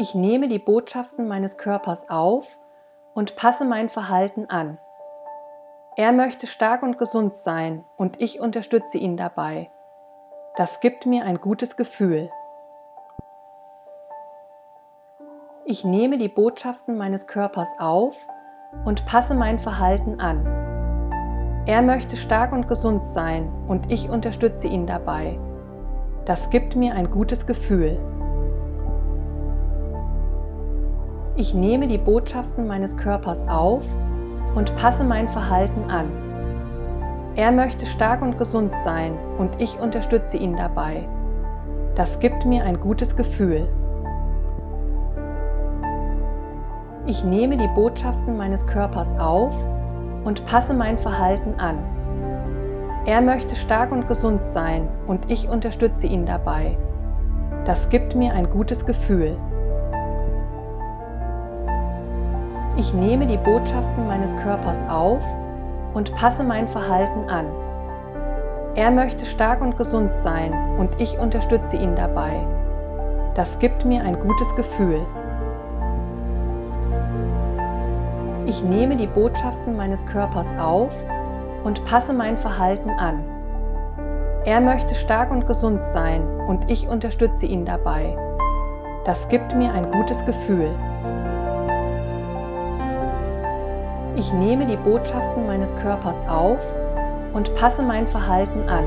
Ich nehme die Botschaften meines Körpers auf und passe mein Verhalten an. Er möchte stark und gesund sein und ich unterstütze ihn dabei. Das gibt mir ein gutes Gefühl. Ich nehme die Botschaften meines Körpers auf und passe mein Verhalten an. Er möchte stark und gesund sein und ich unterstütze ihn dabei. Das gibt mir ein gutes Gefühl. Ich nehme die Botschaften meines Körpers auf und passe mein Verhalten an. Er möchte stark und gesund sein und ich unterstütze ihn dabei. Das gibt mir ein gutes Gefühl. Ich nehme die Botschaften meines Körpers auf und passe mein Verhalten an. Er möchte stark und gesund sein und ich unterstütze ihn dabei. Das gibt mir ein gutes Gefühl. Ich nehme die Botschaften meines Körpers auf und passe mein Verhalten an. Er möchte stark und gesund sein und ich unterstütze ihn dabei. Das gibt mir ein gutes Gefühl. Ich nehme die Botschaften meines Körpers auf und passe mein Verhalten an. Er möchte stark und gesund sein und ich unterstütze ihn dabei. Das gibt mir ein gutes Gefühl. Ich nehme die Botschaften meines Körpers auf und passe mein Verhalten an.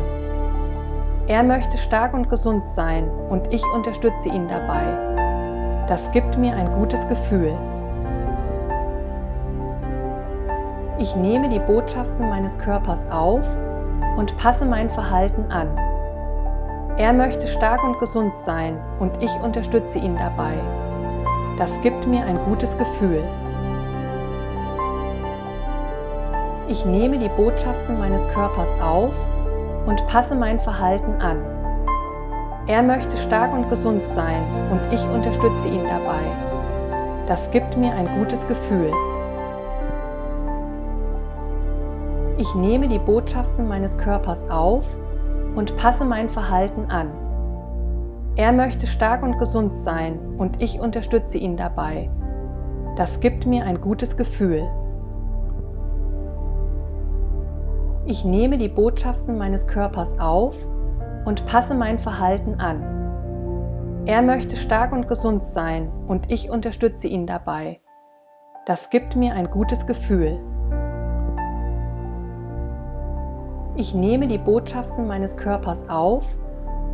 Er möchte stark und gesund sein und ich unterstütze ihn dabei. Das gibt mir ein gutes Gefühl. Ich nehme die Botschaften meines Körpers auf und passe mein Verhalten an. Er möchte stark und gesund sein und ich unterstütze ihn dabei. Das gibt mir ein gutes Gefühl. Ich nehme die Botschaften meines Körpers auf und passe mein Verhalten an. Er möchte stark und gesund sein und ich unterstütze ihn dabei. Das gibt mir ein gutes Gefühl. Ich nehme die Botschaften meines Körpers auf und passe mein Verhalten an. Er möchte stark und gesund sein und ich unterstütze ihn dabei. Das gibt mir ein gutes Gefühl. Ich nehme die Botschaften meines Körpers auf und passe mein Verhalten an. Er möchte stark und gesund sein und ich unterstütze ihn dabei. Das gibt mir ein gutes Gefühl. Ich nehme die Botschaften meines Körpers auf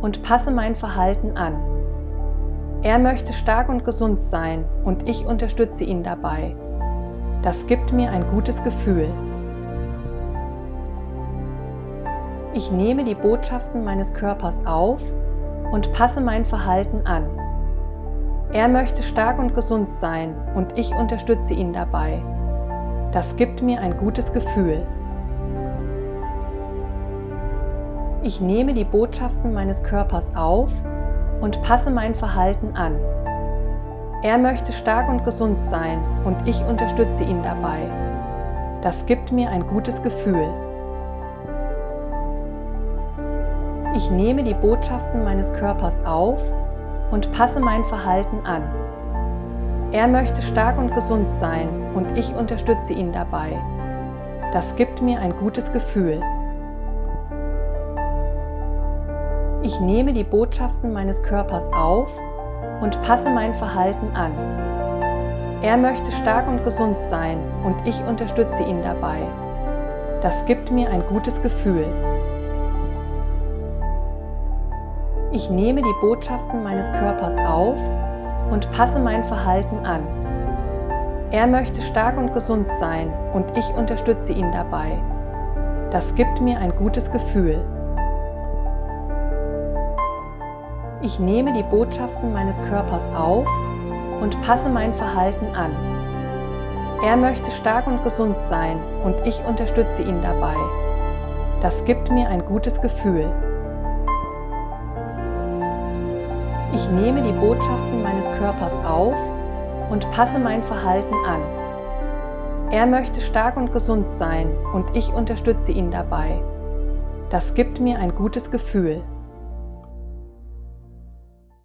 und passe mein Verhalten an. Er möchte stark und gesund sein und ich unterstütze ihn dabei. Das gibt mir ein gutes Gefühl. Ich nehme die Botschaften meines Körpers auf und passe mein Verhalten an. Er möchte stark und gesund sein und ich unterstütze ihn dabei. Das gibt mir ein gutes Gefühl. Ich nehme die Botschaften meines Körpers auf und passe mein Verhalten an. Er möchte stark und gesund sein und ich unterstütze ihn dabei. Das gibt mir ein gutes Gefühl. Ich nehme die Botschaften meines Körpers auf und passe mein Verhalten an. Er möchte stark und gesund sein und ich unterstütze ihn dabei. Das gibt mir ein gutes Gefühl. Ich nehme die Botschaften meines Körpers auf und passe mein Verhalten an. Er möchte stark und gesund sein und ich unterstütze ihn dabei. Das gibt mir ein gutes Gefühl. Ich nehme die Botschaften meines Körpers auf und passe mein Verhalten an. Er möchte stark und gesund sein und ich unterstütze ihn dabei. Das gibt mir ein gutes Gefühl. Ich nehme die Botschaften meines Körpers auf und passe mein Verhalten an. Er möchte stark und gesund sein und ich unterstütze ihn dabei. Das gibt mir ein gutes Gefühl. Ich nehme die Botschaften meines Körpers auf und passe mein Verhalten an. Er möchte stark und gesund sein und ich unterstütze ihn dabei. Das gibt mir ein gutes Gefühl.